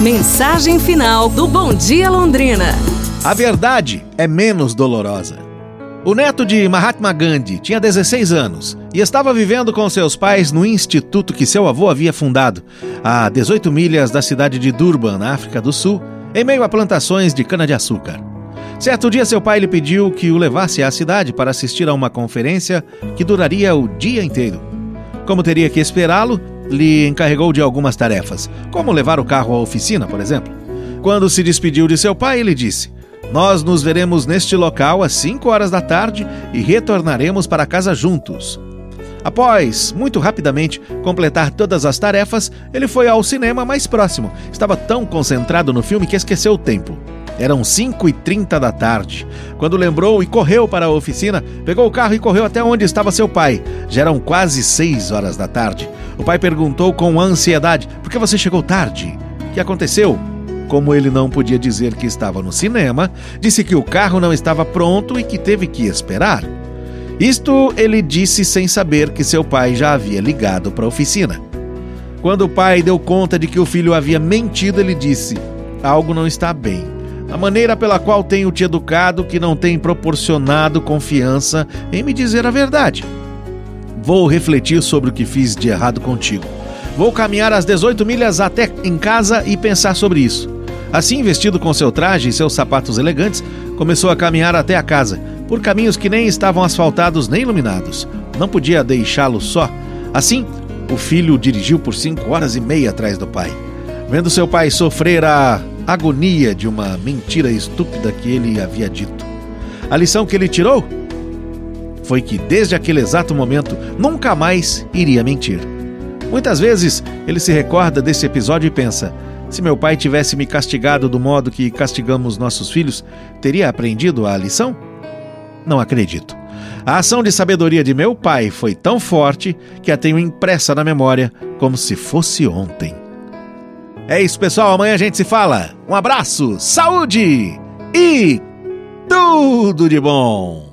Mensagem final do Bom Dia Londrina. A verdade é menos dolorosa. O neto de Mahatma Gandhi tinha 16 anos e estava vivendo com seus pais no instituto que seu avô havia fundado, a 18 milhas da cidade de Durban, na África do Sul, em meio a plantações de cana-de-açúcar. Certo dia, seu pai lhe pediu que o levasse à cidade para assistir a uma conferência que duraria o dia inteiro. Como teria que esperá-lo, lhe encarregou de algumas tarefas, como levar o carro à oficina, por exemplo. Quando se despediu de seu pai, ele disse: Nós nos veremos neste local às 5 horas da tarde e retornaremos para casa juntos. Após, muito rapidamente, completar todas as tarefas, ele foi ao cinema mais próximo. Estava tão concentrado no filme que esqueceu o tempo. Eram 5h30 da tarde. Quando lembrou e correu para a oficina, pegou o carro e correu até onde estava seu pai. Já eram quase 6 horas da tarde. O pai perguntou com ansiedade: Por que você chegou tarde? O que aconteceu? Como ele não podia dizer que estava no cinema, disse que o carro não estava pronto e que teve que esperar. Isto ele disse sem saber que seu pai já havia ligado para a oficina. Quando o pai deu conta de que o filho havia mentido, ele disse: Algo não está bem. A maneira pela qual tenho te educado que não tem proporcionado confiança em me dizer a verdade. Vou refletir sobre o que fiz de errado contigo. Vou caminhar as 18 milhas até em casa e pensar sobre isso. Assim, vestido com seu traje e seus sapatos elegantes, começou a caminhar até a casa, por caminhos que nem estavam asfaltados nem iluminados. Não podia deixá-lo só. Assim, o filho dirigiu por cinco horas e meia atrás do pai. Vendo seu pai sofrer a agonia de uma mentira estúpida que ele havia dito. A lição que ele tirou foi que desde aquele exato momento nunca mais iria mentir. Muitas vezes ele se recorda desse episódio e pensa: se meu pai tivesse me castigado do modo que castigamos nossos filhos, teria aprendido a lição? Não acredito. A ação de sabedoria de meu pai foi tão forte que a tenho impressa na memória como se fosse ontem. É isso, pessoal. Amanhã a gente se fala. Um abraço, saúde e tudo de bom!